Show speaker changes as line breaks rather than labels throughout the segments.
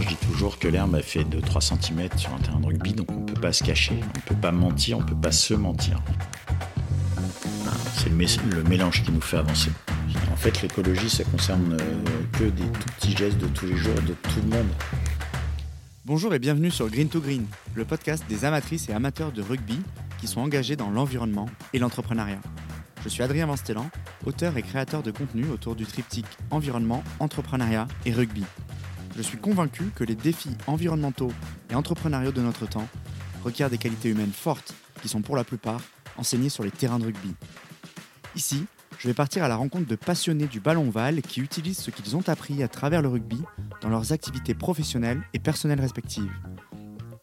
je dis toujours que l'herbe a fait de 3 cm sur un terrain de rugby, donc on ne peut pas se cacher, on ne peut pas mentir, on ne peut pas se mentir. C'est le, mélange qui nous fait avancer. En fait, l'écologie, ça concerne euh, que des tout petits gestes de tous les jours de tout le monde.
Bonjour et bienvenue sur Green to Green, le podcast des amatrices et amateurs de rugby qui sont engagés dans l'environnement et l'entrepreneuriat. Je suis Adrien Vanstellan, auteur et créateur de contenu autour du triptyque environnement, entrepreneuriat et rugby. Je suis convaincu que les défis environnementaux et entrepreneuriaux de notre temps requièrent des qualités humaines fortes qui sont pour la plupart enseignées sur les terrains de rugby. Ici, je vais partir à la rencontre de passionnés du ballon ovale qui utilisent ce qu'ils ont appris à travers le rugby dans leurs activités professionnelles et personnelles respectives.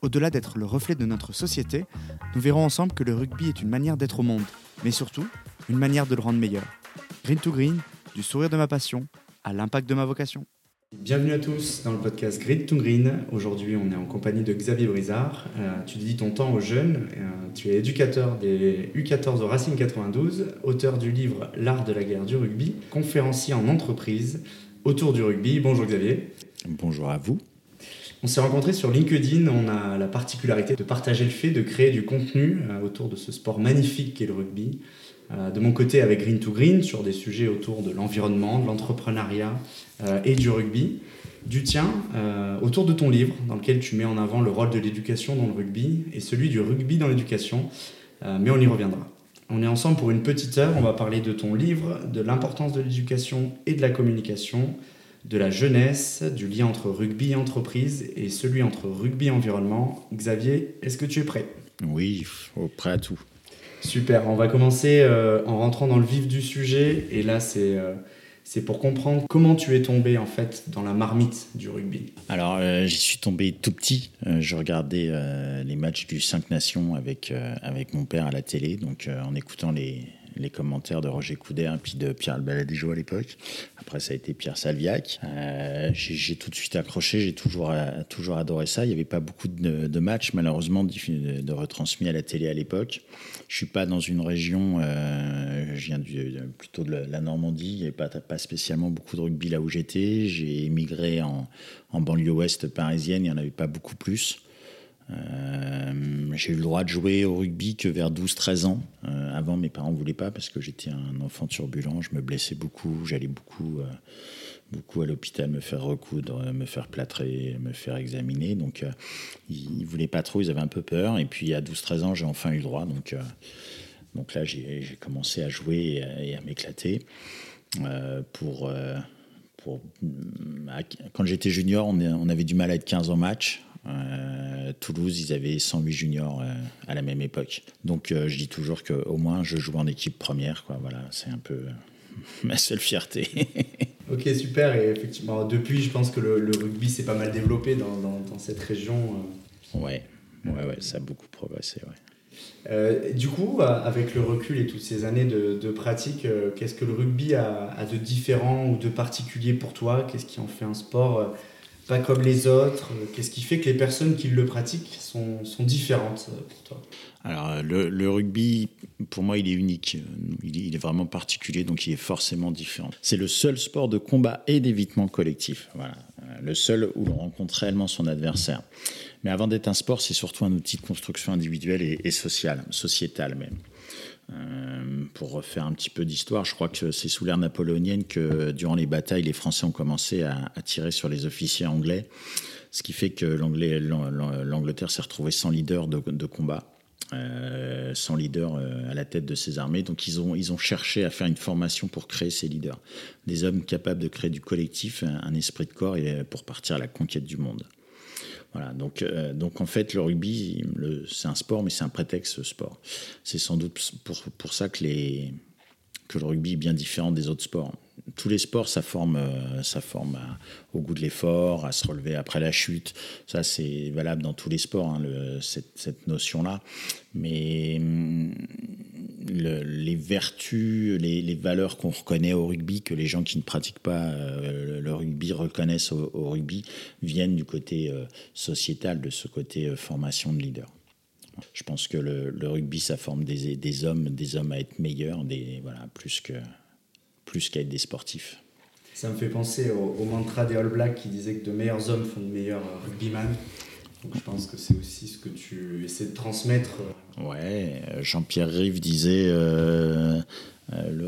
Au-delà d'être le reflet de notre société, nous verrons ensemble que le rugby est une manière d'être au monde, mais surtout une manière de le rendre meilleur. Green to Green, du sourire de ma passion à l'impact de ma vocation. Bienvenue à tous dans le podcast Green to Green. Aujourd'hui, on est en compagnie de Xavier Brizard. Euh, tu dédies ton temps aux jeunes. Euh, tu es éducateur des U14 au Racing 92, auteur du livre L'art de la guerre du rugby, conférencier en entreprise autour du rugby. Bonjour Xavier.
Bonjour à vous.
On s'est rencontrés sur LinkedIn. On a la particularité de partager le fait de créer du contenu euh, autour de ce sport magnifique qu'est le rugby. Euh, de mon côté avec Green to Green sur des sujets autour de l'environnement, de l'entrepreneuriat euh, et du rugby. Du tien euh, autour de ton livre dans lequel tu mets en avant le rôle de l'éducation dans le rugby et celui du rugby dans l'éducation. mais on y reviendra. On est ensemble pour une petite heure. On va parler de ton livre, de l'importance de l'éducation et de la communication, de la jeunesse, du lien entre rugby et entreprise et celui entre rugby et environnement. Xavier, est-ce que tu es prêt?
Oui, prêt à tout.
Super, on va commencer euh, en rentrant dans le vif du sujet. Et là, c'est euh, c'est pour comprendre comment tu es tombé en fait dans la marmite du rugby.
Alors, euh, j'y suis tombé tout petit. je regardais les matchs du 5 Nations avec, avec mon père à la télé, donc en écoutant les, les commentaires de Roger Coudert et puis de Pierre Albaladejo à l'époque. Après, ça a été Pierre Salviac. Euh, j'ai tout de suite accroché, j'ai toujours, euh, toujours adoré ça. Il n'y avait pas beaucoup de, matchs, malheureusement, de, retransmis à la télé à l'époque. Je suis pas dans une région, euh, je viens plutôt de la Normandie, il n'y avait pas, pas spécialement beaucoup de rugby là où j'étais. J'ai émigré en, en banlieue ouest parisienne, il n'y en avait pas beaucoup plus. Euh, j'ai eu le droit de jouer au rugby que vers 12-13 ans. Euh, avant, mes parents ne voulaient pas parce que j'étais un enfant turbulent. Je me blessais beaucoup. J'allais beaucoup, euh, beaucoup à l'hôpital me faire recoudre, me faire plâtrer, me faire examiner. Donc, ils ne voulaient pas trop. Ils avaient un peu peur. Et puis, à 12-13 ans, j'ai enfin eu le droit. Donc, donc là, j'ai commencé à jouer et à, m'éclater. pour, pour, quand j'étais junior, on, avait du mal à être 15 en match. Euh, Toulouse, ils avaient 108 juniors euh, à la même époque. Donc euh, je dis toujours qu'au moins je joue en équipe première. Quoi. Voilà, c'est un peu ma seule fierté.
ok, super. Et effectivement, depuis, je pense que le, rugby s'est pas mal développé dans, dans, cette région.
Ouais, ouais, ouais, ça a beaucoup progressé. Ouais.
du coup, avec le recul et toutes ces années de, de pratique, qu'est-ce que le rugby a, a, de différent ou de particulier pour toi? Qu'est-ce qui en fait un sport pas comme les autres Qu'est-ce qui fait que les personnes qui le pratiquent sont, sont différentes euh, pour toi?
Alors, euh, le, rugby, pour moi, il est unique. Il est, vraiment particulier, donc il est forcément différent. C'est le seul sport de combat et d'évitement collectif. Voilà. Euh, le seul où l'on rencontre réellement son adversaire. Mais avant d'être un sport, c'est surtout un outil de construction individuelle et, et sociale, sociétale même. Euh, pour refaire un petit peu d'histoire, je crois que c'est sous l'ère napoléonienne que durant les batailles, les Français ont commencé à, tirer sur les officiers anglais, ce qui fait que l'Angleterre s'est retrouvée sans leader de, combat. Euh, sans leader euh, à la tête de ses armées. Donc ils ont, ils cherché à faire une formation pour créer ces leaders. Des hommes capables de créer du collectif, un esprit de corps et pour partir à la conquête du monde. Voilà, donc, euh, donc en fait, le rugby, c'est un sport, mais c'est un prétexte sport. C'est sans doute pour, pour ça que, les, que le rugby est bien différent des autres sports tous les sports, ça forme, euh, ça forme au goût de l'effort, à se relever après la chute. Ça, c'est valable dans tous les sports, hein, cette, notion-là. Mais hum, les vertus, les, valeurs qu'on reconnaît au rugby, que les gens qui ne pratiquent pas euh, le rugby reconnaissent au, rugby, viennent du côté euh, sociétal, de ce côté formation de leader. Je pense que le, rugby, ça forme des, des, hommes, des hommes à être meilleurs, des, voilà, plus que plus qu'à être des sportifs.
Ça me fait penser au, mantra des All Blacks qui disait que de meilleurs hommes font de meilleurs rugbyman. Donc je pense que c'est aussi ce que tu essaies de transmettre.
Ouais, Jean-Pierre Rive disait le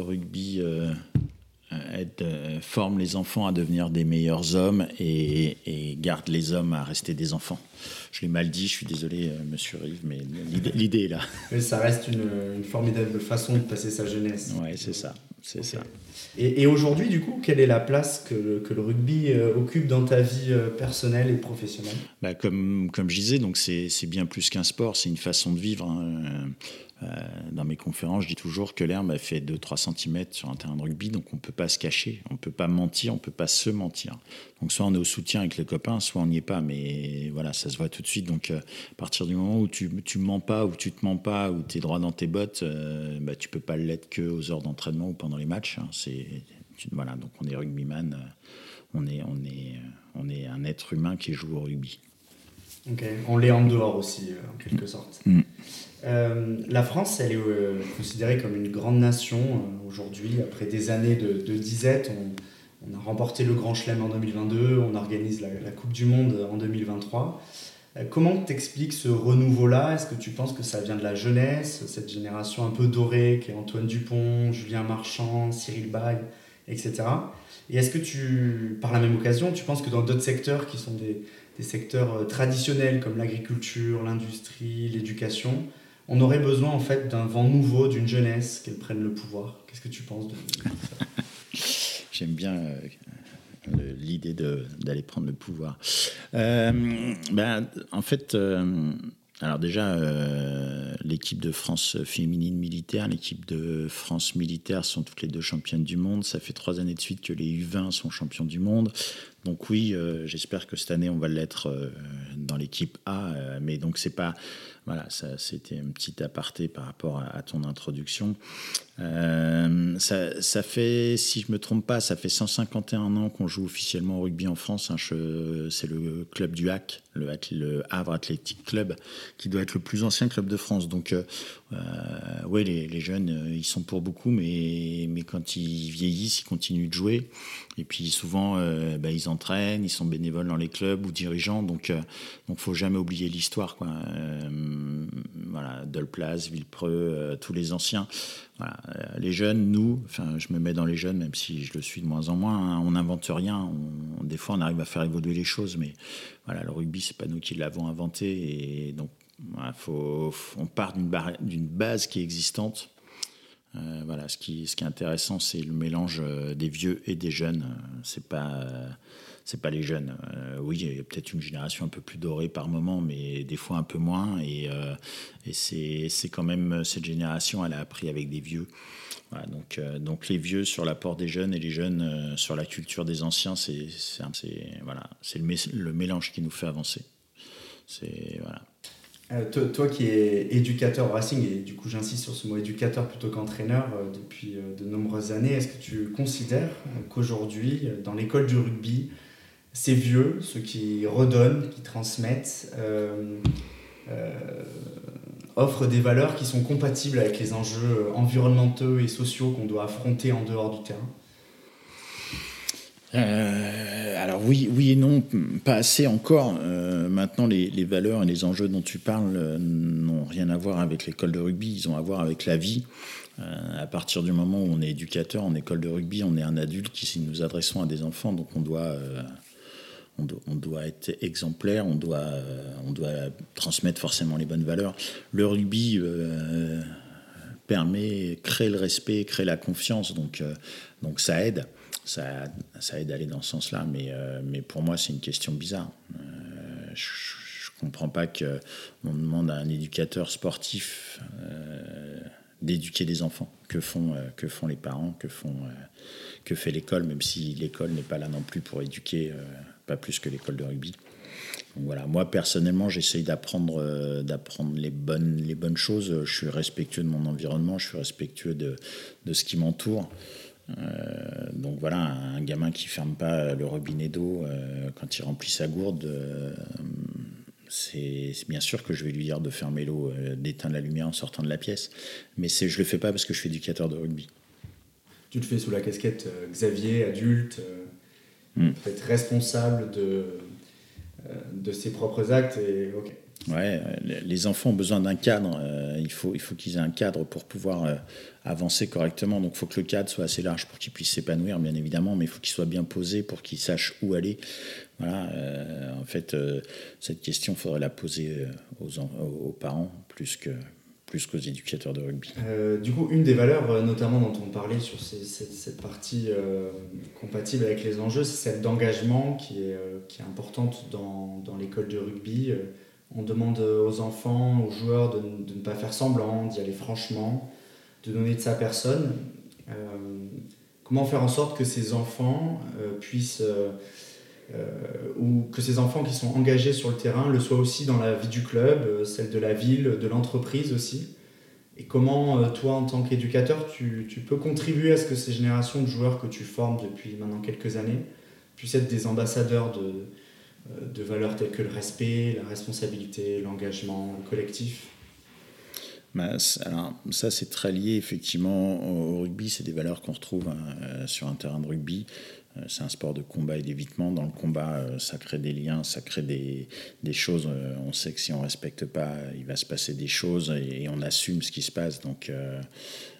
rugby aide, forme les enfants à devenir des meilleurs hommes et, et garde les hommes à rester des enfants. Je l'ai mal dit, je suis désolé, euh, monsieur Rive, mais l'idée est là.
Mais ça reste une, formidable façon de passer sa jeunesse.
Oui, c'est ça. C'est ça.
Et, aujourd'hui, du coup, quelle est la place que, que le rugby euh, occupe dans ta vie euh, personnelle et professionnelle?
Bah, comme, comme je disais, donc c'est bien plus qu'un sport, c'est une façon de vivre. Hein. Euh, dans mes conférences, je dis toujours que l'herbe fait 2-3 cm sur un terrain de rugby, donc on ne peut pas se cacher, on ne peut pas mentir, on ne peut pas se mentir. Donc soit on est au soutien avec les copains, soit on n'y est pas, mais voilà, ça se voit tout de suite. Donc euh, à partir du moment où tu mens pas, ou tu te mens pas, ou tu es droit dans tes bottes, euh, bah, tu peux pas l'être que aux heures d'entraînement ou pendant les matchs. Hein. C'est, voilà, donc on est rugbyman, est, on, on est un être humain qui joue au rugby.
On l'est en dehors aussi, en quelque sorte. Mm. Euh, la France, elle est euh, considérée comme une grande nation euh, aujourd'hui. Après des années de, disette, on, a remporté le Grand Chelem en 2022, on organise la, Coupe du Monde en 2023. comment t'expliques ce renouveau-là? Est-ce que tu penses que ça vient de la jeunesse, cette génération un peu dorée qui est Antoine Dupont, Julien Marchand, Cyril Bay, etc. Et est-ce que tu, par la même occasion, tu penses que dans d'autres secteurs qui sont des, des secteurs traditionnels comme l'agriculture, l'industrie, l'éducation, on aurait besoin en fait d'un vent nouveau, d'une jeunesse, qu'elle prenne le pouvoir. Qu'est-ce que tu penses de ça?
J'aime bien euh, l'idée d'aller prendre le pouvoir. Euh, ben, en fait, euh, alors déjà, l'équipe de France féminine militaire, l'équipe de France militaire sont toutes les deux championnes du monde. Ça fait trois années de suite que les U20 sont champions du monde. Donc oui, j'espère que cette année on va l'être dans l'équipe A. mais donc c'est pas voilà, ça, c'était un petit aparté par rapport à, ton introduction. Euh, ça, fait, si je me trompe pas, ça fait 151 ans qu'on joue officiellement au rugby en France. Hein. c'est le club du HAC, le, Havre Athletic Club, qui doit être le plus ancien club de France. Donc, euh, euh ouais, les, jeunes, euh, ils sont pour beaucoup, mais, mais quand ils vieillissent, ils continuent de jouer. Et puis souvent, bah, ils entraînent, ils sont bénévoles dans les clubs ou dirigeants. Donc, donc, faut jamais oublier l'histoire, voilà, Villepreux, euh, tous les anciens. Euh, les jeunes, nous, enfin, je me mets dans les jeunes, même si je le suis de moins en moins. Hein, on n'invente rien. des fois, on arrive à faire évoluer les choses, mais voilà, le rugby, c'est pas nous qui l'avons inventé, et donc on part d'une base qui est existante. Euh, voilà, ce qui, ce qui est intéressant, c'est le mélange des vieux et des jeunes. C'est pas c'est pas les jeunes. Euh, oui, il y a peut-être une génération un peu plus dorée par moment, mais des fois un peu moins. Et, euh, c'est quand même cette génération, elle a appris avec des vieux. donc, euh, donc les vieux sur l'apport des jeunes et les jeunes sur la culture des anciens, c'est voilà, le, le mélange qui nous fait avancer. C'est voilà.
toi, qui es éducateur Racing, et du coup j'insiste sur ce mot éducateur plutôt qu'entraîneur depuis de nombreuses années, est-ce que tu considères qu'aujourd'hui, dans l'école du rugby, ces vieux, ceux qui redonnent, qui transmettent, euh, euh, offrent des valeurs qui sont compatibles avec les enjeux environnementaux et sociaux qu'on doit affronter en dehors du terrain
euh, alors oui, oui et non, pas assez encore. maintenant, les, les, valeurs et les enjeux dont tu parles n'ont rien à voir avec l'école de rugby, ils ont à voir avec la vie. à partir du moment où on est éducateur en école de rugby, on est un adulte qui, si nous adressons à des enfants, donc on doit on doit, être exemplaire, on doit, on doit transmettre forcément les bonnes valeurs. Le rugby euh, permet, crée le respect, crée la confiance, donc, euh, donc ça aide. Ça, ça aide à aller dans ce sens-là, mais, euh, mais pour moi, c'est une question bizarre. je ne comprends pas qu'on demande à un éducateur sportif d'éduquer des enfants. Que font, que font les parents, que, font, que fait l'école, même si l'école n'est pas là non plus pour éduquer pas plus que l'école de rugby. Donc voilà, moi personnellement, j'essaye d'apprendre, euh, d'apprendre les bonnes, les bonnes choses. Je suis respectueux de mon environnement, je suis respectueux de, de ce qui m'entoure. Euh, donc voilà, un gamin qui ferme pas le robinet d'eau euh, quand il remplit sa gourde, c'est bien sûr que je vais lui dire de fermer l'eau, d'éteindre la lumière en sortant de la pièce. Mais je le fais pas parce que je suis éducateur de rugby
tu le fais sous la casquette Xavier, adulte, hmm. peut-être responsable de, de ses propres actes. Et, ok.
Ouais, les enfants ont besoin d'un cadre. Euh, il faut, il faut qu'ils aient un cadre pour pouvoir euh, avancer correctement. Donc, il faut que le cadre soit assez large pour qu'ils puissent s'épanouir, bien évidemment, mais il faut qu'il soit bien posé pour qu'ils sachent où aller. Voilà. Euh, en fait, cette question, il faudrait la poser aux, aux, parents plus que plus qu'aux éducateurs de rugby.
du coup, une des valeurs, notamment dont on parlait sur cette, partie compatible avec les enjeux, c'est celle d'engagement qui est, qui est importante dans, dans l'école de rugby. On demande aux enfants, aux joueurs de, ne pas faire semblant, d'y aller franchement, de donner de sa personne. Euh, comment faire en sorte que ces enfants euh, puissent, euh, ou que ces enfants qui sont engagés sur le terrain le soient aussi dans la vie du club, celle de la ville, de l'entreprise aussi et comment, toi, en tant qu'éducateur, tu, tu, peux contribuer à ce que ces générations de joueurs que tu formes depuis maintenant quelques années puissent être des ambassadeurs de, euh, de valeurs telles que le respect, la responsabilité, l'engagement collectif?
Bah, alors, ça, c'est très lié effectivement au rugby. C'est des valeurs qu'on retrouve hein, euh, sur un terrain de rugby. Euh, c'est un sport de combat et d'évitement. Dans le combat, ça crée des liens, ça crée des, des choses. on sait que si on ne respecte pas, il va se passer des choses et, on assume ce qui se passe. Donc,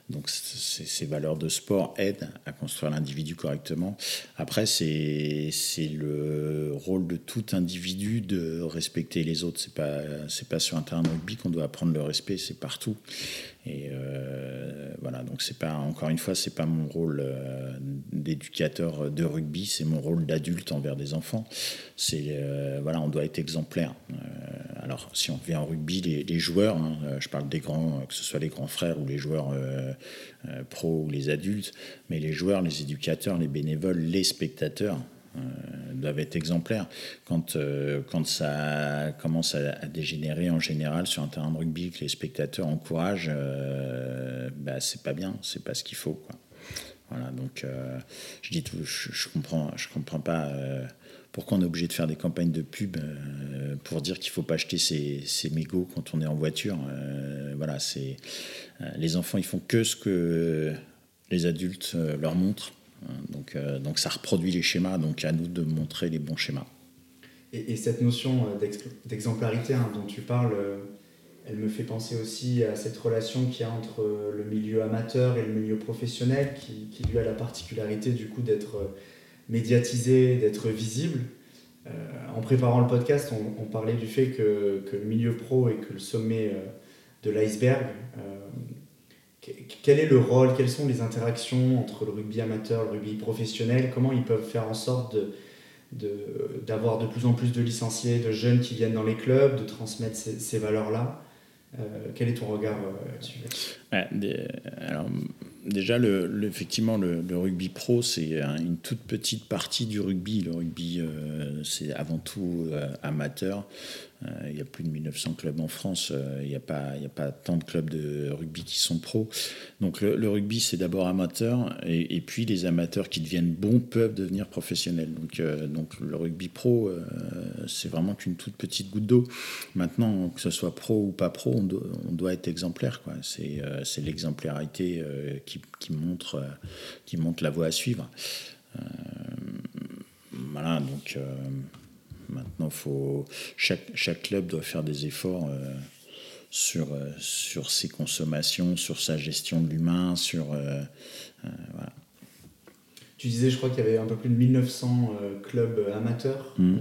donc ces valeurs de sport aident à construire l'individu correctement. Après, c'est le rôle de tout individu de respecter les autres. Ce n'est pas, pas sur un terrain de rugby qu'on doit apprendre le respect, c'est partout. Et euh, voilà, donc c'est pas, encore une fois, c'est pas mon rôle euh, d'éducateur de rugby, c'est mon rôle d'adulte envers des enfants. C'est, euh, voilà, on doit être exemplaire. alors, si on vient en rugby, les, joueurs, hein, je parle des grands, que ce soit les grands frères ou les joueurs pro ou les adultes, mais les joueurs, les éducateurs, les bénévoles, les spectateurs, doivent être exemplaires. Quand, euh, quand ça commence à, dégénérer en général sur un terrain de rugby, que les spectateurs encouragent, euh, bah, c'est pas bien, c'est pas ce qu'il faut. Voilà, donc je dis je, comprends, je comprends pas pourquoi on est obligé de faire des campagnes de pub pour dire qu'il faut pas acheter ses, ses, mégots quand on est en voiture. voilà, c'est les enfants, ils font que ce que les adultes leur montrent. Donc, euh, donc ça reproduit les schémas, donc à nous de montrer les bons schémas.
Et, cette notion euh, d'exemplarité hein, dont tu parles, euh, elle me fait penser aussi à cette relation qu'il y a entre le milieu amateur et le milieu professionnel, qui, lui a la particularité du coup d'être médiatisé, d'être visible. en préparant le podcast, on, parlait du fait que, que, le milieu pro est que le sommet de l'iceberg quel est le rôle, quelles sont les interactions entre le rugby amateur le rugby professionnel? Comment ils peuvent faire en sorte d'avoir de, plus en plus de licenciés, de jeunes qui viennent dans les clubs, de transmettre ces, valeurs-là? Euh, Quel est ton regard euh,
Alors, déjà, le, effectivement, le, rugby pro, c'est une toute petite partie du rugby. Le rugby, euh, c'est avant tout amateur. Euh, il y a plus de 1900 clubs en France. Euh, il n'y a, pas, a pas tant de clubs de rugby qui sont pros. Donc le, rugby, c'est d'abord amateur. Et, puis les amateurs qui deviennent bons peuvent devenir professionnels. Donc, euh, donc le rugby pro, c'est vraiment qu'une toute petite goutte d'eau. Maintenant, que ce soit pro ou pas pro, on, doit, être exemplaire. C'est l'exemplarité qui, qui, montre, qui montre la voie à suivre. voilà, donc Maintenant, faut, chaque, chaque club doit faire des efforts euh, sur, euh, sur ses consommations, sur sa gestion de l'humain, sur. Euh, voilà.
Tu disais, je crois qu'il y avait un peu plus de 1900 clubs amateurs mm.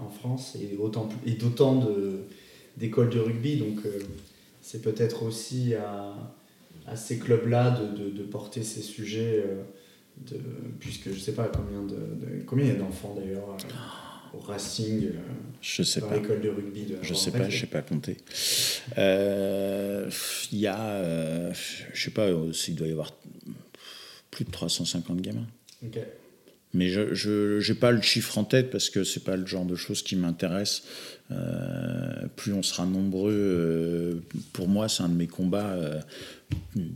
en France et, autant, et d'autant d'écoles de, rugby. Donc, c'est peut-être aussi à, à ces clubs-là de, de, porter ces sujets, de, puisque je ne sais pas combien, de, combien il y a d'enfants d'ailleurs au Racing, euh,
je sais
pas. l'école de rugby de
Je sais pas, je sais pas compter. Euh, il y a, euh, je sais pas, il doit y avoir plus de 350 gamins. Mais je n'ai pas le chiffre en tête parce que c'est pas le genre de choses qui m'intéresse. plus on sera nombreux, pour moi c'est un de mes combats,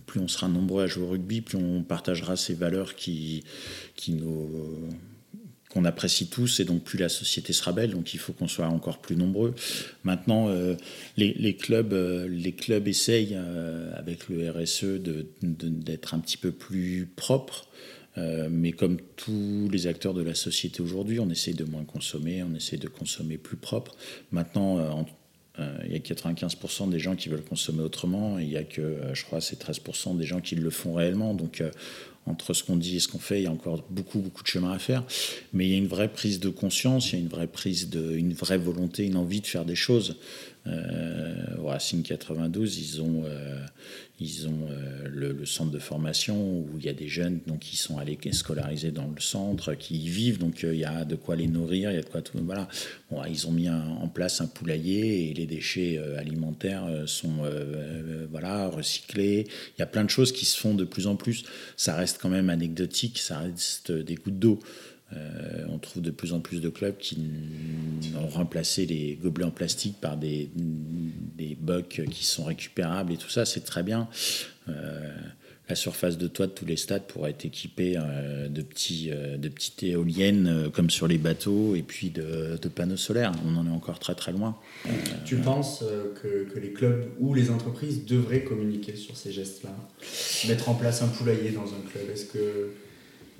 plus on sera nombreux à jouer au rugby, plus on partagera ces valeurs qui, qui nous qu'on apprécie tous et donc plus la société sera belle. Donc il faut qu'on soit encore plus nombreux. Maintenant, les, clubs, les clubs essayent avec le RSE d'être un petit peu plus propres. mais comme tous les acteurs de la société aujourd'hui, on essaie de moins consommer, on essaie de consommer plus propre. Maintenant, en euh, il y a 95% des gens qui veulent consommer autrement, il y a que, euh, je crois, c'est 13% des gens qui le font réellement. Donc, euh, entre ce qu'on dit et ce qu'on fait, il y a encore beaucoup, beaucoup de chemin à faire. Mais il y a une vraie prise de conscience, il y a une vraie prise de, une vraie volonté, une envie de faire des choses. Euh, au Racing 92, ils ont, euh, ils ont euh, le, centre de formation où il y a des jeunes donc, qui sont allés scolariser dans le centre, qui y vivent, donc il y a de quoi les nourrir, il y a de quoi tout. Voilà. Ils ont mis en place un poulailler et les déchets alimentaires sont voilà, recyclés. Il y a plein de choses qui se font de plus en plus. Ça reste quand même anecdotique, ça reste des gouttes d'eau. Euh, on trouve de plus en plus de clubs qui ont remplacé les gobelets en plastique par des, des bocs qui sont récupérables et tout ça, c'est très bien. Euh, la surface de toit de tous les stades pourrait être équipée euh, de, petits, de petites éoliennes comme sur les bateaux et puis de, panneaux solaires. On en est encore très très loin.
Tu penses que, que, les clubs ou les entreprises devraient communiquer sur ces gestes-là? Mettre en place un poulailler dans un club Est-ce que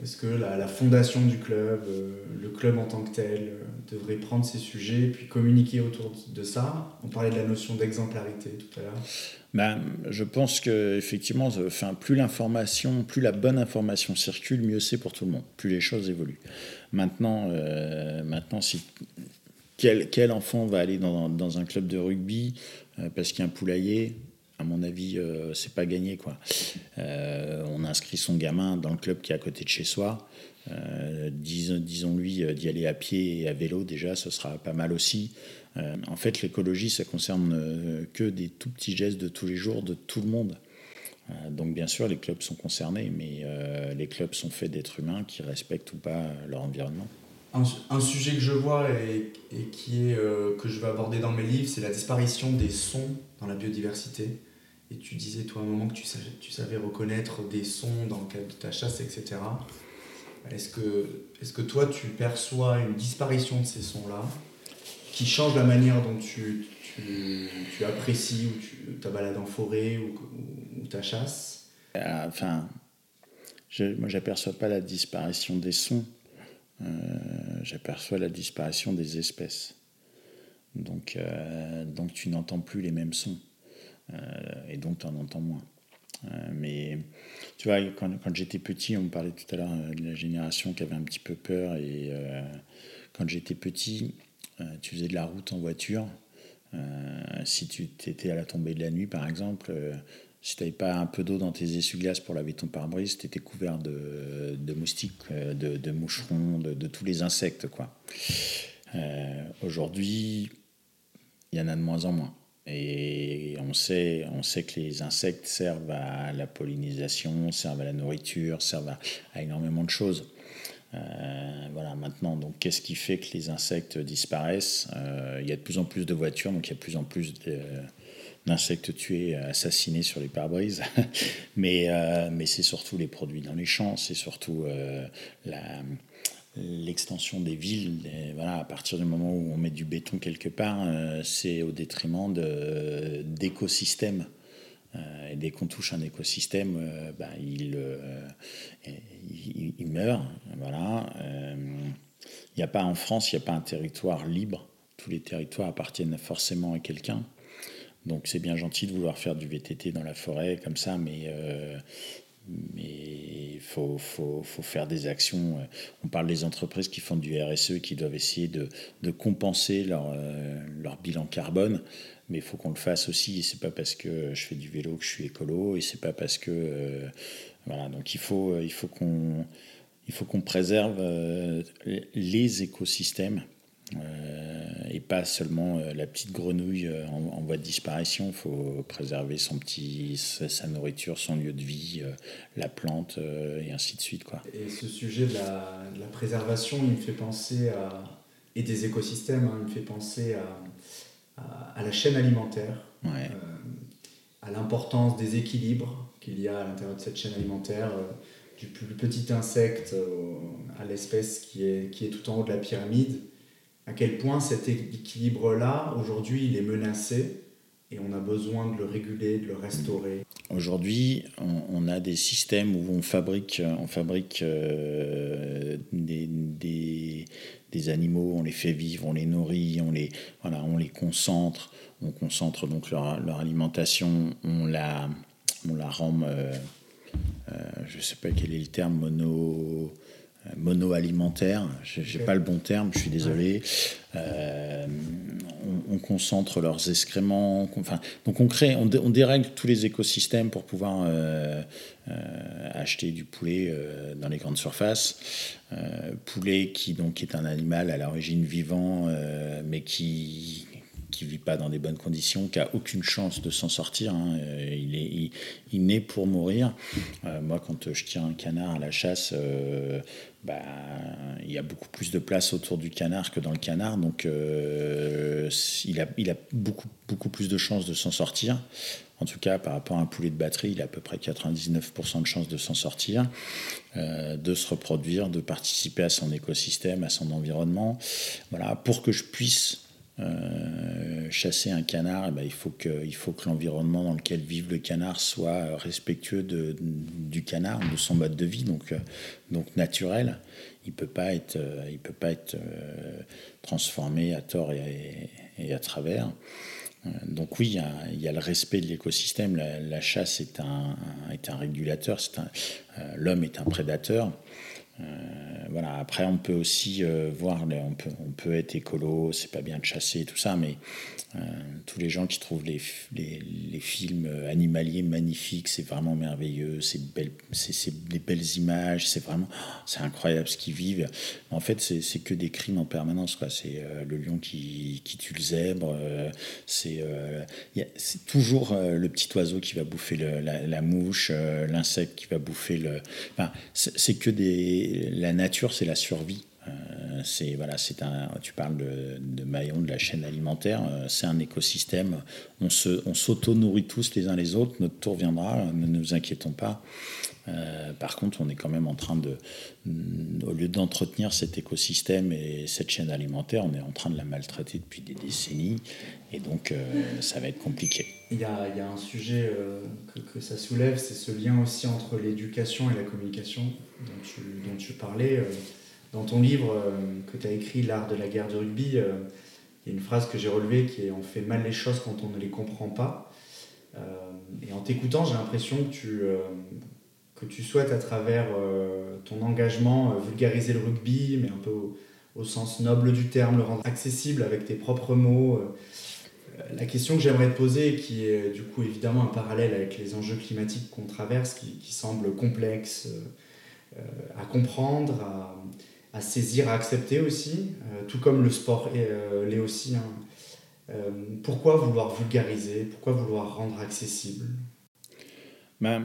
est-ce que la, fondation du club, euh, le club en tant que tel, euh, devrait prendre ces sujets et puis communiquer autour de ça? On parlait de la notion d'exemplarité tout à l'heure.
Ben, je pense que effectivement, enfin, plus l'information, plus la bonne information circule, mieux c'est pour tout le monde. Plus les choses évoluent. Maintenant, euh, maintenant, si quel, quel, enfant va aller dans, dans un club de rugby parce qu'il y a un poulailler? À mon avis, euh, c'est pas gagné. Quoi. Euh, on inscrit son gamin dans le club qui est à côté de chez soi. Euh, disons-lui d'y aller à pied et à vélo, déjà, ce sera pas mal aussi. en fait, l'écologie, ça concerne que des tout petits gestes de tous les jours de tout le monde. donc, bien sûr, les clubs sont concernés, mais les clubs sont faits d'êtres humains qui respectent ou pas leur environnement.
Un, sujet que je vois et, qui est, que je vais aborder dans mes livres, c'est la disparition des sons dans la biodiversité. Et tu disais, toi, à un moment que tu savais, reconnaître des sons dans le cadre de ta chasse, etc. Est-ce que, est que toi, tu perçois une disparition de ces sons-là qui change la manière dont tu, tu, tu apprécies ou tu, ta balade en forêt ou, ou, ta chasse?
Euh, Enfin, je, moi, j'aperçois pas la disparition des sons. Euh, j'aperçois la disparition des espèces. Donc, euh, donc tu n'entends plus les mêmes sons. Euh, et donc tu en entends moins. Euh, mais tu vois, quand, j'étais petit, on me parlait tout à l'heure de la génération qui avait un petit peu peur. Et quand j'étais petit, tu faisais de la route en voiture. si tu étais à la tombée de la nuit, par exemple, si tu n'avais pas un peu d'eau dans tes essuie-glaces pour laver ton pare-brise, tu étais couvert de, moustiques, de, de moucherons, de, tous les insectes. Aujourd'hui, il y en a de moins en moins. Et on sait, on sait que les insectes servent à la pollinisation, servent à la nourriture, servent à, énormément de choses. Euh, voilà, maintenant, donc qu'est-ce qui fait que les insectes disparaissent? Euh, Il y a de plus en plus de voitures, donc il y a de plus en plus d'insectes tués, assassinés sur les pare-brises. mais euh, mais c'est surtout les produits dans les champs, c'est surtout la l'extension des villes, voilà, à partir du moment où on met du béton quelque part, euh, c'est au détriment d'écosystèmes. Euh, et dès qu'on touche un écosystème, euh, bah, il, meurt. Voilà. Il n'y a pas en France, il n'y a pas un territoire libre. Tous les territoires appartiennent forcément à quelqu'un. Donc c'est bien gentil de vouloir faire du VTT dans la forêt comme ça, mais mais il faut, faut, faut, faire des actions. On parle des entreprises qui font du RSE, qui doivent essayer de, de compenser leur, euh, leur, bilan carbone, mais il faut qu'on le fasse aussi. C'est pas parce que je fais du vélo que je suis écolo, et c'est pas parce que euh, voilà. Donc il faut, il faut qu'on il faut qu'on préserve euh, les écosystèmes euh, et pas seulement euh, la petite grenouille euh, en, voie de disparition. Il faut préserver son petit, sa, nourriture, son lieu de vie, la plante et ainsi de suite. Quoi.
Et ce sujet de la, la préservation, il me fait penser à, et des écosystèmes, hein, il me fait penser à, à, la chaîne alimentaire, à l'importance des équilibres qu'il y a à l'intérieur de cette chaîne alimentaire du plus petit insecte à l'espèce qui est, qui est tout en haut de la pyramide, à quel point cet équilibre-là, aujourd'hui, il est menacé et on a besoin de le réguler, de le restaurer.
Aujourd'hui, on, a des systèmes où on fabrique, on fabrique euh, des, des, animaux, on les fait vivre, on les nourrit, on les, voilà, on les concentre, on concentre donc leur, leur alimentation, on la, on la rend, euh, euh, je ne sais pas quel est le terme, mono mono-alimentaire, je n'ai pas le bon terme, je suis désolé. Euh, on, concentre leurs excréments, enfin, donc on crée, on, dérègle tous les écosystèmes pour pouvoir euh, euh, acheter du poulet dans les grandes surfaces. poulet qui donc est un animal à l'origine vivant, mais qui qui vit pas dans des bonnes conditions, qui a aucune chance de s'en sortir. Hein. Il est il, naît pour mourir. moi, quand je tire un canard à la chasse, bah, il y a beaucoup plus de place autour du canard que dans le canard, donc euh, il, a, a beaucoup, beaucoup plus de chances de s'en sortir. En tout cas, par rapport à un poulet de batterie, il a à peu près 99% de chances de s'en sortir, euh, de se reproduire, de participer à son écosystème, à son environnement. Voilà, pour que je puisse euh, chasser un canard, eh ben, il faut que, l'environnement dans lequel vive le canard soit respectueux du canard, de son mode de vie, donc, euh, naturel. Il peut pas être, euh, il peut pas être transformé à tort et, à travers. Donc oui, il y, a, le respect de l'écosystème. La, chasse est un régulateur. L'homme est un prédateur. Euh, voilà. Après, on peut aussi euh, voir, on peut, on peut être écolo, c'est pas bien de chasser, tout ça, mais euh, tous les gens qui trouvent les, les, les films animaliers magnifiques, c'est vraiment merveilleux, c'est des belles images, c'est vraiment, c'est incroyable ce qu'ils vivent. En fait, c'est que des crimes en permanence, quoi. C'est le lion qui, qui, tue le zèbre, c'est toujours le petit oiseau qui va bouffer la, la, mouche, l'insecte qui va bouffer le. Enfin, c'est que des la nature, c'est la survie. Euh, c'est voilà, c'est un. Tu parles de, de, maillon de la chaîne alimentaire. Euh, c'est un écosystème. On se, on s'auto-nourrit tous les uns les autres. Notre tour viendra. Ne nous inquiétons pas. Euh, par contre, on est quand même en train de, au lieu d'entretenir cet écosystème et cette chaîne alimentaire, on est en train de la maltraiter depuis des décennies, et donc ça va être compliqué.
Il y a, il y a un sujet que, que, ça soulève, c'est ce lien aussi entre l'éducation et la communication dont tu, dont tu parlais. Dans ton livre euh, que tu as écrit, L'art de la guerre du rugby, euh, il y a une phrase que j'ai relevée qui est On fait mal les choses quand on ne les comprend pas. Euh, et en t'écoutant, j'ai l'impression que tu, que tu souhaites, à travers ton engagement, vulgariser le rugby, mais un peu au, sens noble du terme, le rendre accessible avec tes propres mots. La question que j'aimerais te poser, qui est du coup évidemment un parallèle avec les enjeux climatiques qu'on traverse, qui, qui semblent complexes à comprendre, à saisir, à accepter aussi, euh, tout comme le sport euh, l'est aussi. Hein. Euh, pourquoi vouloir vulgariser? Pourquoi vouloir rendre accessible?
Ben,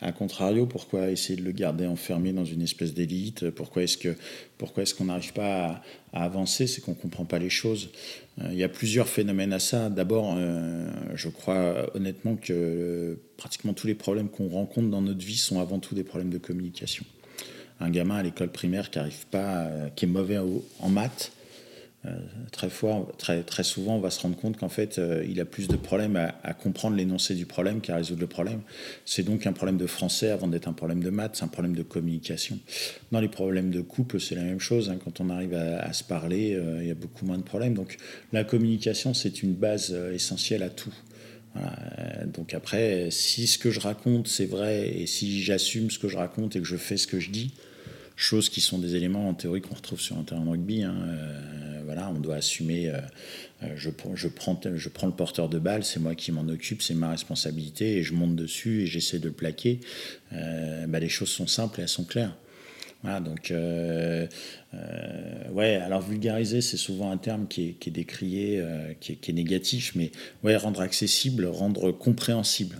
à contrario, pourquoi essayer de le garder enfermé dans une espèce d'élite? Pourquoi est-ce que pourquoi est-ce qu'on n'arrive pas à, avancer? C'est qu'on ne comprend pas les choses. il y a plusieurs phénomènes à ça. D'abord, je crois honnêtement que pratiquement tous les problèmes qu'on rencontre dans notre vie sont avant tout des problèmes de communication un gamin à l'école primaire qui arrive pas, euh, qui est mauvais en maths, euh, très, souvent, on va se rendre compte qu'en fait, euh, il a plus de problèmes à, comprendre l'énoncé du problème qu'à résoudre le problème. C'est donc un problème de français avant d'être un problème de maths, c'est un problème de communication. Dans les problèmes de couple, c'est la même chose. Hein. quand on arrive à, se parler, il y a beaucoup moins de problèmes. Donc la communication, c'est une base essentielle à tout. Donc après, si ce que je raconte, c'est vrai, et si j'assume ce que je raconte et que je fais ce que je dis, choses qui sont des éléments en théorie qu'on retrouve sur un terrain de rugby. Hein. Euh, voilà, on doit assumer. Euh, euh, je, prends, le porteur de balle, c'est moi qui m'en occupe, c'est ma responsabilité, et je monte dessus et j'essaie de le plaquer. Bah, les choses sont simples et elles sont claires. Voilà, donc, ouais, alors vulgariser, c'est souvent un terme qui est, décrié, qui, est, négatif, mais rendre accessible, rendre compréhensible.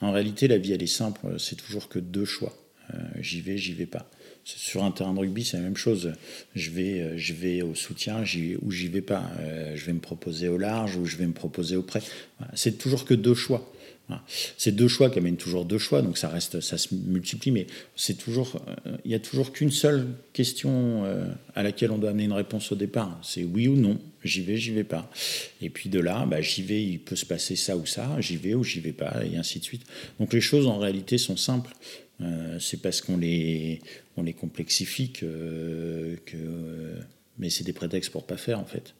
En réalité, la vie, elle est simple, c'est toujours que deux choix. Euh, j'y vais, j'y vais pas. Sur un terrain de rugby, c'est la même chose. Je vais, euh, je vais au soutien ou j'y vais pas. Euh, je vais me proposer au large ou je vais me proposer au près. C'est toujours que deux choix. C'est deux choix qui amènent toujours deux choix, donc ça reste, ça se multiplie, mais c'est toujours, il n'y a toujours qu'une seule question à laquelle on doit amener une réponse au départ. C'est oui ou non, j'y vais, j'y vais pas. Et puis de là, bah, j'y vais, il peut se passer ça ou ça, j'y vais ou j'y vais pas, et ainsi de suite. Donc les choses en réalité sont simples. Euh, c'est parce qu'on les, on les complexifie que, mais c'est des prétextes pour pas faire en fait.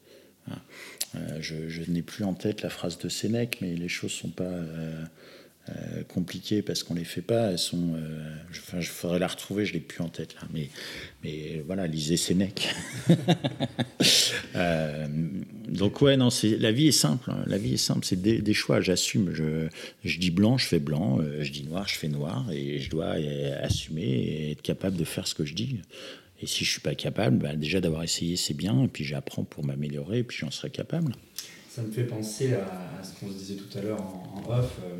Euh, je, n'ai plus en tête la phrase de Sénèque, mais les choses sont pas euh, euh, compliquées parce qu'on les fait pas. Elles sont. je, enfin, je la retrouver. Je l'ai plus en tête là, mais mais voilà, lisez Sénèque. donc ouais, non, la vie est simple. Hein. La vie est simple. C'est des, choix. J'assume. Je, je dis blanc, je fais blanc. je dis noir, je fais noir, et je dois assumer et être capable de faire ce que je dis. Et si je suis pas capable, bah, déjà d'avoir essayé, c'est bien. Et puis j'apprends pour m'améliorer, et puis j'en serai capable.
Ça me fait penser à, ce qu'on se disait tout à l'heure en, off, euh,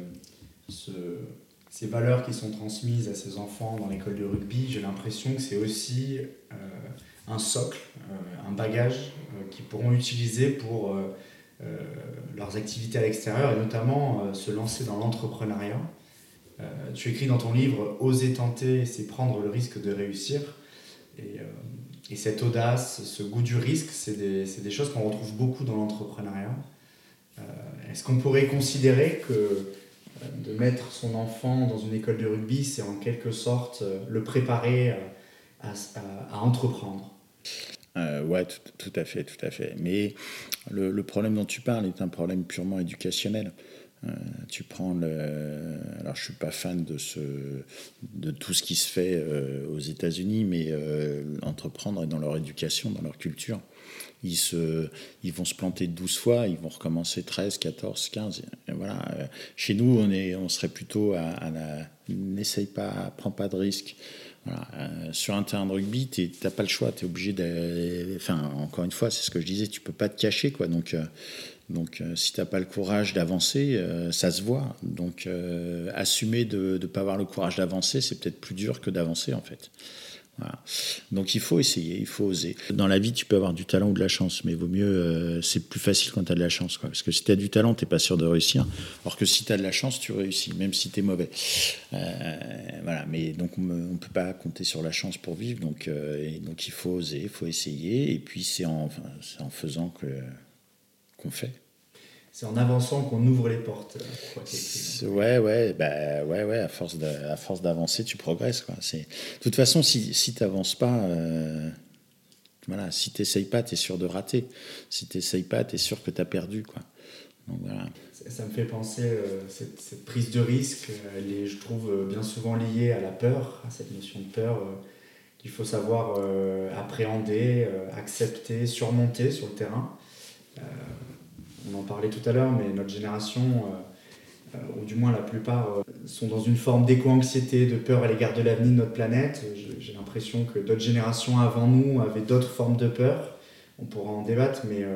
ces valeurs qui sont transmises à ces enfants dans l'école de rugby. J'ai l'impression que c'est aussi euh, un socle, euh, un bagage qu'ils pourront utiliser pour leurs activités à l'extérieur et notamment se lancer dans l'entrepreneuriat. tu écris dans ton livre Oser tenter, c'est prendre le risque de réussir. Et, euh, et, cette audace, ce goût du risque, c'est des, des, choses qu'on retrouve beaucoup dans l'entrepreneuriat. Euh, est-ce qu'on pourrait considérer que euh, de mettre son enfant dans une école de rugby, c'est en quelque sorte le préparer à, à, entreprendre
euh, ouais, tout, tout, à fait, tout à fait. Mais le, le, problème dont tu parles est un problème purement éducationnel. Euh, tu prends le. Alors, je suis pas fan de, ce, de tout ce qui se fait euh, aux États-Unis, mais euh, entreprendre dans leur éducation, dans leur culture. Ils, se, ils vont se planter 12 fois, ils vont recommencer 13, 14, 15. voilà. Chez nous, on, est, on serait plutôt à, la. N'essaye pas, prends pas de risques. sur un terrain de rugby, tu n'as pas le choix, tu es obligé de. Enfin, encore une fois, c'est ce que je disais, tu peux pas te cacher. Quoi. Donc, donc, euh, si tu n'as pas le courage d'avancer, euh, ça se voit. Donc, euh, assumer de ne pas avoir le courage d'avancer, c'est peut-être plus dur que d'avancer, en fait. Donc, il faut essayer, il faut oser. Dans la vie, tu peux avoir du talent ou de la chance, mais vaut mieux, c'est plus facile quand tu as de la chance. Parce que si tu as du talent, tu n'es pas sûr de réussir. Alors que si tu as de la chance, tu réussis, même si tu es mauvais. voilà, mais donc, on ne peut pas compter sur la chance pour vivre. Donc, donc il faut oser, il faut essayer. Et puis, c'est en faisant que qu'on fait.
C'est en avançant qu'on ouvre les portes.
Euh, ouais, ouais, bah, ouais, ouais, à force, à force d'avancer, tu progresses. Quoi. De toute façon, si, si tu n'avances pas, euh, voilà, si tu n'essayes pas, tu es sûr de rater. Si tu n'essayes pas, tu es sûr que tu as perdu. Quoi. Donc, voilà.
ça, me fait penser, euh, cette, prise de risque, elle est, je trouve, bien souvent liée à la peur, à cette notion de peur qu'il faut savoir appréhender, accepter, surmonter sur le terrain. Euh, on en parlait tout à l'heure, mais notre génération, euh, euh, ou du moins la plupart, sont dans une forme d'éco-anxiété, de peur à l'égard de l'avenir de notre planète. J'ai l'impression que d'autres générations avant nous avaient d'autres formes de peur. On pourra en débattre, mais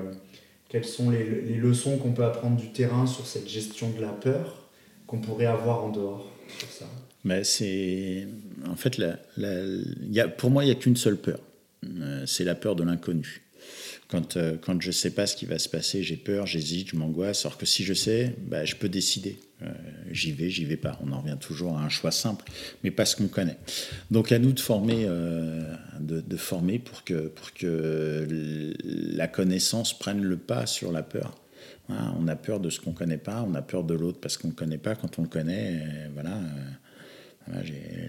quelles sont les, leçons qu'on peut apprendre du terrain sur cette gestion de la peur qu'on pourrait avoir en dehors ça?
Mais c'est en fait la, y a, pour moi il n'y a qu'une seule peur c'est la peur de l'inconnu quand, euh, quand je ne sais pas ce qui va se passer, j'ai peur, j'hésite, je m'angoisse. Alors que si je sais, bah, je peux décider. Euh, j'y vais, j'y vais pas. On en revient toujours à un choix simple, mais pas ce qu'on connaît. Donc à nous de former, euh, de, former pour que, pour que la connaissance prenne le pas sur la peur. on a peur de ce qu'on connaît pas, on a peur de l'autre parce qu'on ne connaît pas. Quand on le connaît, voilà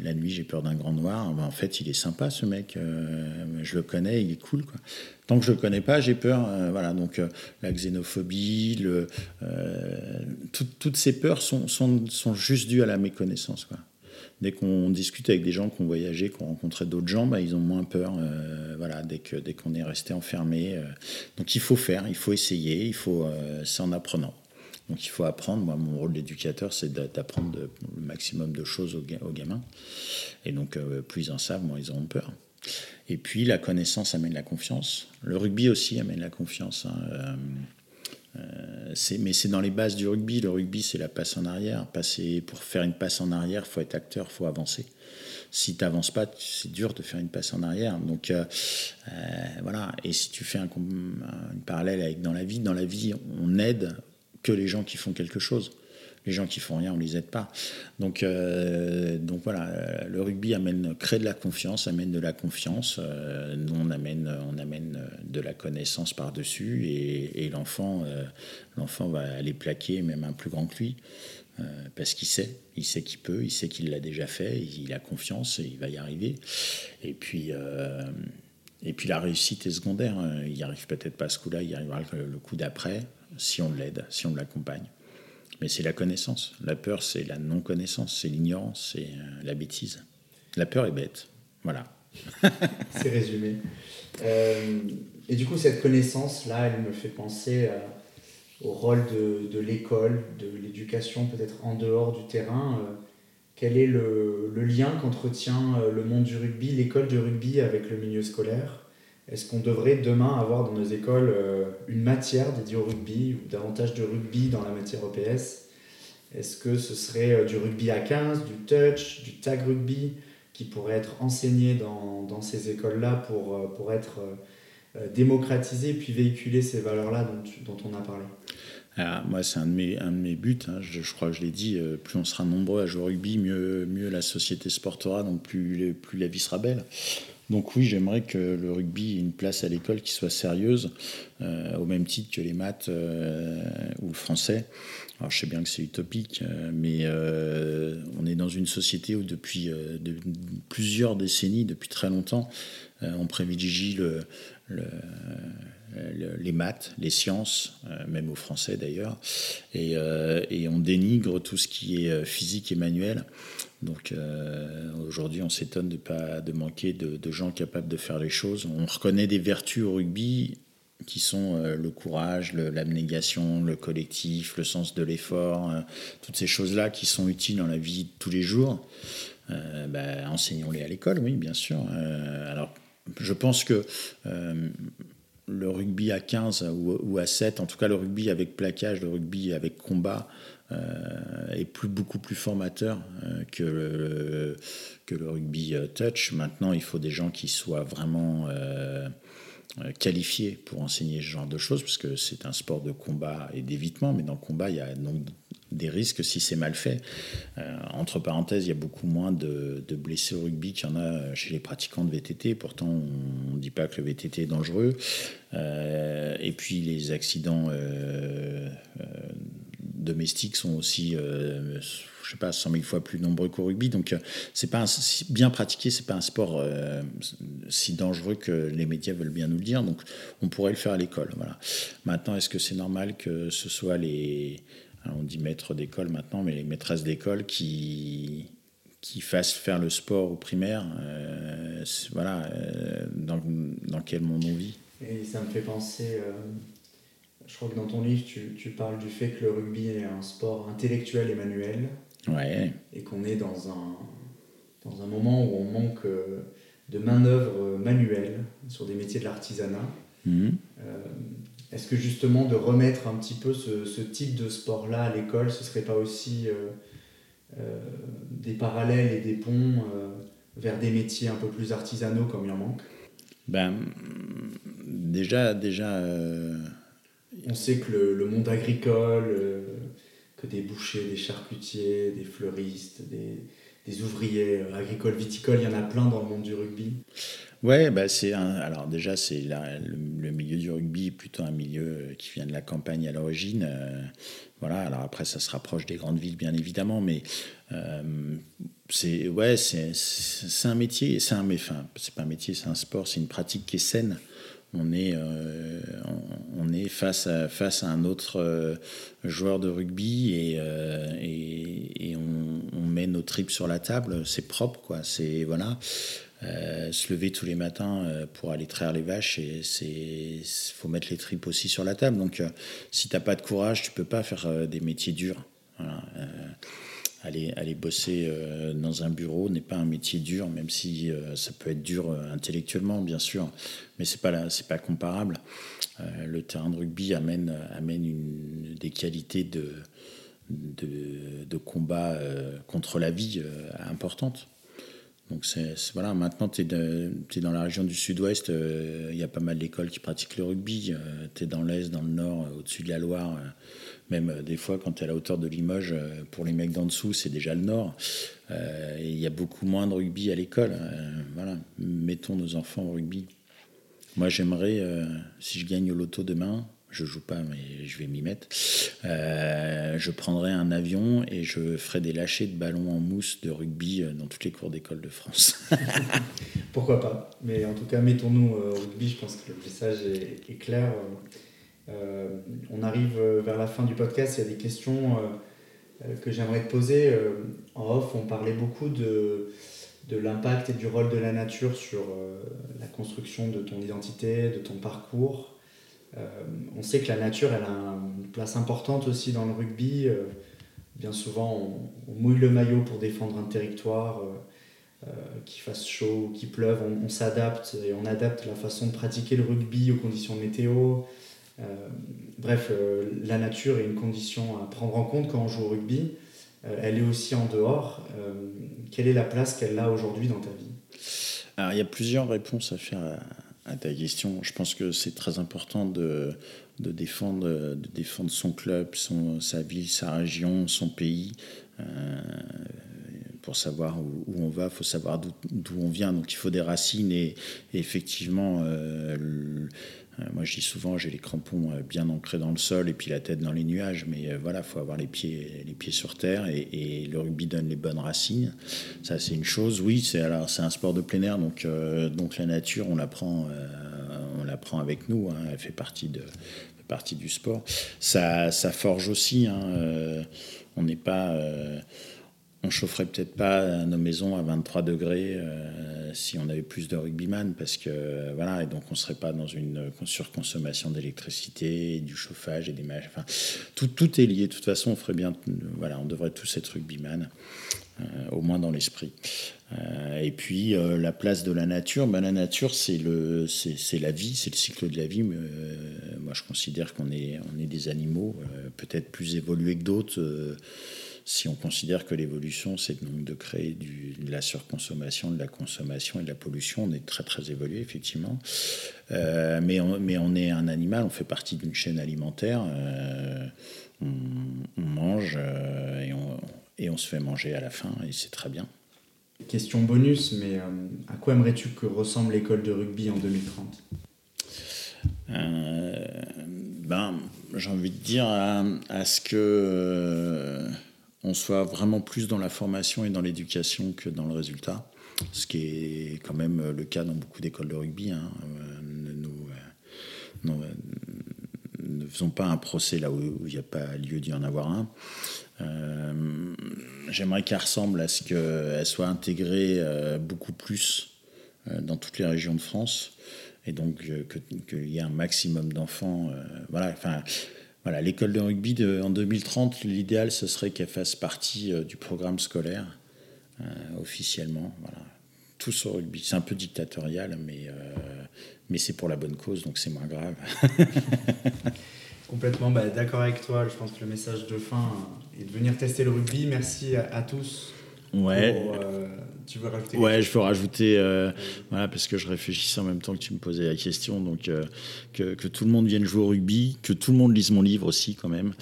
la nuit, j'ai peur d'un grand noir. Ben, en fait, il est sympa, ce mec. Euh, je le connais, il est cool. Tant que je le connais pas, j'ai peur. Euh, voilà, donc euh, la xénophobie, toutes ces peurs sont, juste dues à la méconnaissance. Dès qu'on discute avec des gens qui ont voyagé, qui ont rencontré d'autres gens, ben, ils ont moins peur. voilà, dès qu'on dès qu'on est resté enfermé. donc il faut faire, il faut essayer, il faut, c'est en apprenant. Donc il faut apprendre. Moi, mon rôle d'éducateur, c'est d'apprendre le maximum de choses aux, gamins. Et donc, euh, plus ils en savent, moins ils auront peur. Et puis, la connaissance amène la confiance. Le rugby aussi amène la confiance. Hein. Euh, euh, mais c'est dans les bases du rugby. Le rugby, c'est la passe en arrière. Pour faire une passe en arrière, faut être acteur, faut avancer. Si tu n'avances pas, c'est dur de faire une passe en arrière. Donc voilà. Et si tu fais un, un, parallèle avec dans la vie, dans la vie, on aide que les gens qui font quelque chose. Les gens qui font rien, on les aide pas. Donc, donc voilà, le rugby amène, crée de la confiance, amène de la confiance. nous, on amène, on amène de la connaissance par-dessus et, l'enfant, l'enfant va aller plaquer même un plus grand que lui. parce qu'il sait, il sait qu'il peut, il sait qu'il l'a déjà fait, il a confiance et il va y arriver. Et puis, et puis la réussite est secondaire. Hein. Il n'y arrive peut-être pas à ce coup-là, il y arrivera le coup d'après, si on l'aide, si on l'accompagne. Mais c'est la connaissance. La peur, c'est la non-connaissance, c'est l'ignorance, c'est euh, la bêtise. La peur est bête. Voilà.
c'est résumé. Euh, et du coup, cette connaissance-là, elle me fait penser euh, au rôle de, de l'école, de l'éducation, peut-être en dehors du terrain. Quel est le, lien qu'entretient le monde du rugby, l'école du rugby avec le milieu scolaire? Est-ce qu'on devrait demain avoir dans nos écoles euh, une matière dédiée au rugby ou davantage de rugby dans la matière EPS Est-ce que ce serait euh, du rugby à 15, du touch, du tag rugby qui pourrait être enseigné dans, dans ces écoles-là pour, pour être démocratisé puis véhiculer ces valeurs-là dont, dont on a parlé?
Ah, moi, c'est un, de mes, un de mes buts. Hein. Je, crois que je l'ai dit, euh, plus on sera nombreux à jouer au rugby, mieux, mieux la société se portera, donc plus, plus la vie sera belle. Donc oui, j'aimerais que le rugby ait une place à l'école qui soit sérieuse, euh, au même titre que les maths euh, ou le français. Alors je sais bien que c'est utopique, mais on est dans une société où depuis plusieurs décennies, depuis très longtemps, on privilégie le euh, les maths, les sciences, euh, même au français d'ailleurs, euh, et, on dénigre tout ce qui est physique et manuel. Donc aujourd'hui, on s'étonne de pas de manquer de, gens capables de faire les choses. On reconnaît des vertus au rugby qui sont le courage, l'abnégation, le, collectif, le sens de l'effort, toutes ces choses-là qui sont utiles dans la vie de tous les jours. Bah, enseignons-les à l'école, oui, bien sûr. alors, je pense que le rugby à 15 ou, à 7, en tout cas le rugby avec plaquage, le rugby avec combat, euh, est plus, beaucoup plus formateur euh, que, le, que le rugby euh, touch. Maintenant, il faut des gens qui soient vraiment qualifiés pour enseigner ce genre de choses, parce que c'est un sport de combat et d'évitement, mais dans le combat, il y a donc des risques si c'est mal fait. Euh, entre parenthèses, il y a beaucoup moins de, blessés au rugby qu'il y en a chez les pratiquants de VTT. Pourtant, on ne dit pas que le VTT est dangereux. Euh, et puis, les accidents euh, domestiques sont aussi, je sais pas, 100 000 fois plus nombreux qu'au rugby. Donc, c'est pas bien pratiqué, c'est pas un sport si dangereux que les médias veulent bien nous le dire. Donc, on pourrait le faire à l'école. Voilà. Maintenant, est-ce que c'est normal que ce soit les on dit maître d'école maintenant, mais les maîtresses d'école qui, qui fassent faire le sport au primaire, euh, voilà, euh, dans, dans, quel monde on vit.
Et ça me fait penser, euh, je crois que dans ton livre, tu, tu, parles du fait que le rugby est un sport intellectuel et manuel.
Ouais.
Et qu'on est dans un, dans un moment où on manque de main-d'œuvre manuelle sur des métiers de l'artisanat. Mmh. Est-ce que justement de remettre un petit peu ce, type de sport-là à l'école, ce serait pas aussi euh, euh, des parallèles et des ponts euh, vers des métiers un peu plus artisanaux comme il en manque?
Ben déjà, déjà.
On sait que le, monde agricole, que des bouchers, des charcutiers, des fleuristes, des, des ouvriers agricoles, viticoles, il y en a plein dans le monde du rugby.
Ouais, bah c'est alors déjà c'est le, milieu du rugby plutôt un milieu euh, qui vient de la campagne à l'origine. Euh, voilà, alors après ça se rapproche des grandes villes bien évidemment, mais euh, c'est ouais c'est un métier, c'est un enfin c'est pas un métier, c'est un sport, c'est une pratique qui est saine. On est, on, est face à, face à un autre joueur de rugby et, et, et on, on, met nos tripes sur la table. C'est propre, quoi. C'est voilà. Euh, se lever tous les matins euh, pour aller traire les vaches, et c'est faut mettre les tripes aussi sur la table. Donc, euh, si t'as pas de courage, tu peux pas faire des métiers durs. aller, aller bosser dans un bureau n'est pas un métier dur, même si ça peut être dur intellectuellement, bien sûr, mais c'est pas c'est pas comparable. le terrain de rugby amène, amène des qualités de, de combat contre la vie importantes. Donc voilà, maintenant tu es, dans la région du sud-ouest, il y a pas mal d'écoles qui pratiquent le rugby. tu es dans l'est, dans le nord, au-dessus de la Loire. même des fois, quand tu es à la hauteur de Limoges, pour les mecs d'en dessous, c'est déjà le nord. Il y a beaucoup moins de rugby à l'école. voilà, mettons nos enfants au rugby. Moi, j'aimerais, si je gagne au loto demain, je joue pas, mais je vais m'y mettre. Euh, je prendrai un avion et je ferai des lâchers de ballons en mousse de rugby euh, dans toutes les cours d'école de France.
Pourquoi pas? Mais en tout cas, mettons-nous euh, au rugby. Je pense que le message est, clair. on arrive vers la fin du podcast. Il y a des questions que j'aimerais te poser. en off, on parlait beaucoup de de l'impact et du rôle de la nature sur la construction de ton identité, de ton parcours. Euh, on sait que la nature, elle a une place importante aussi dans le rugby. Euh, bien souvent, on, mouille le maillot pour défendre un territoire, euh, qu'il fasse chaud qu'il pleuve. On, s'adapte et on adapte la façon de pratiquer le rugby aux conditions météo. bref, la nature est une condition à prendre en compte quand on joue au rugby. elle est aussi en dehors. quelle est la place qu'elle a aujourd'hui dans ta vie?
Alors, il y a plusieurs réponses à faire à ta question, je pense que c'est très important de, de, défendre, de défendre son club, son, sa ville, sa région, son pays. Euh, pour savoir où, on va, il faut savoir d'où on vient. Donc il faut des racines et, effectivement, euh, moi, je dis souvent, j'ai les crampons euh, bien ancrés dans le sol et puis la tête dans les nuages, mais euh, voilà, il faut avoir les pieds, les pieds sur terre et, le rugby donne les bonnes racines. Ça, c'est une chose. Oui, c'est un sport de plein air, donc donc la nature, on la prend, on la prend avec nous. Hein, elle fait partie de partie du sport. Ça, ça forge aussi. Hein, on n'est pas on chaufferait peut-être pas nos maisons à 23 degrés euh, si on avait plus de rugbyman parce que voilà et donc on serait pas dans une surconsommation d'électricité du chauffage et des enfin tout, tout est lié. De toute façon on ferait bien voilà on devrait tous être rugbyman euh, au moins dans l'esprit. Euh, et puis la place de la nature ben, la nature c'est le c'est la vie c'est le cycle de la vie moi je considère qu'on est on est des animaux peut-être plus évolués que d'autres si on considère que l'évolution, c'est donc de créer du, de la surconsommation, de la consommation et de la pollution, on est très très évolué, effectivement. Euh, mais, on, mais on est un animal, on fait partie d'une chaîne alimentaire. Euh, on, mange euh, et, on, et, on, se fait manger à la fin, et c'est très bien.
Question bonus, mais à quoi aimerais-tu que ressemble l'école de rugby en 2030
ben, j'ai envie de dire à, à ce que on soit vraiment plus dans la formation et dans l'éducation que dans le résultat, ce qui est quand même le cas dans beaucoup d'écoles de rugby. Hein. Euh, nous, euh, ne faisons pas un procès là où il n'y a pas lieu d'y en avoir un. Euh, j'aimerais qu'elle ressemble à ce qu'elle soit intégrée beaucoup plus dans toutes les régions de France et donc qu'il y ait un maximum d'enfants. voilà, enfin voilà, l'école de rugby en 2030, l'idéal, ce serait qu'elle fasse partie euh, du programme scolaire euh, officiellement. Voilà. Tous au rugby. C'est un peu dictatorial, mais, euh, mais c'est pour la bonne cause, donc c'est moins grave.
Complètement bah, d'accord avec toi. Je pense que le message de fin est de venir tester le rugby. Merci à, tous.
Ouais.
Tu veux rajouter
Ouais, je peux rajouter, euh, voilà, parce que je réfléchissais en même temps que tu me posais la question. Donc, euh, que, que, tout le monde vienne jouer au rugby, que tout le monde lise mon livre aussi, quand même.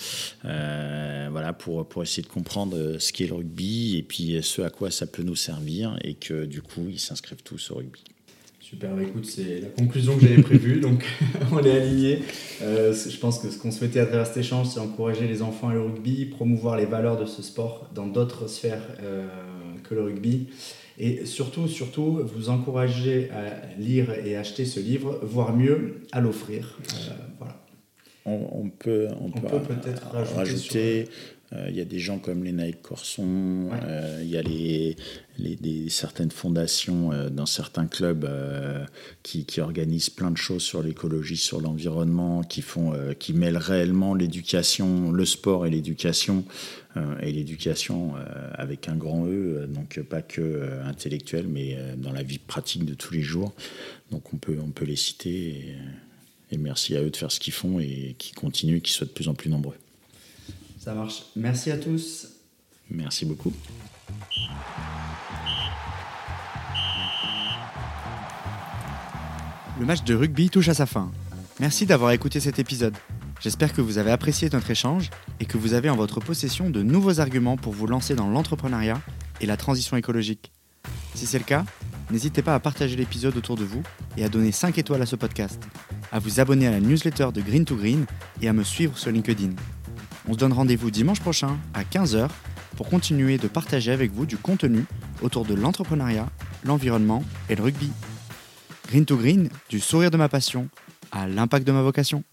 Euh, voilà, pour, pour essayer de comprendre ce qu'est le rugby et puis ce à quoi ça peut nous servir et que du coup, ils s'inscrivent tous au rugby.
Super, bah, écoute, c'est la conclusion que j'avais prévue, donc on est aligné. je pense que ce qu'on souhaitait à travers cet échange, c'est encourager les enfants et le rugby, promouvoir les valeurs de ce sport dans d'autres sphères que le rugby. Et surtout, surtout, vous encourager à lire et acheter ce livre, voire mieux, à l'offrir. Euh, voilà.
On, peut, on, peut, peut-être rajouter. Euh, il y a des gens comme les Nike Corson, euh, il y a les, les, certaines fondations dans certains clubs qui, qui, organisent plein de choses sur l'écologie, sur l'environnement, qui, font, qui mêlent réellement l'éducation, le sport et l'éducation euh, et l'éducation euh, avec un grand E, donc pas que intellectuel, mais dans la vie pratique de tous les jours. Donc on peut, on peut les citer et, merci à eux de faire ce qu'ils font et qui continuent, qui soient de plus en plus nombreux.
Ça marche. Merci à tous.
Merci beaucoup.
Le match de rugby touche à sa fin. Merci d'avoir écouté cet épisode. J'espère que vous avez apprécié notre échange et que vous avez en votre possession de nouveaux arguments pour vous lancer dans l'entrepreneuriat et la transition écologique. Si c'est le cas, n'hésitez pas à partager l'épisode autour de vous et à donner 5 étoiles à ce podcast, à vous abonner à la newsletter de Green to Green et à me suivre sur LinkedIn. On se donne rendez-vous dimanche prochain à 15h pour continuer de partager avec vous du contenu autour de l'entrepreneuriat, l'environnement et le rugby. Green to Green, du sourire de ma passion à l'impact de ma vocation.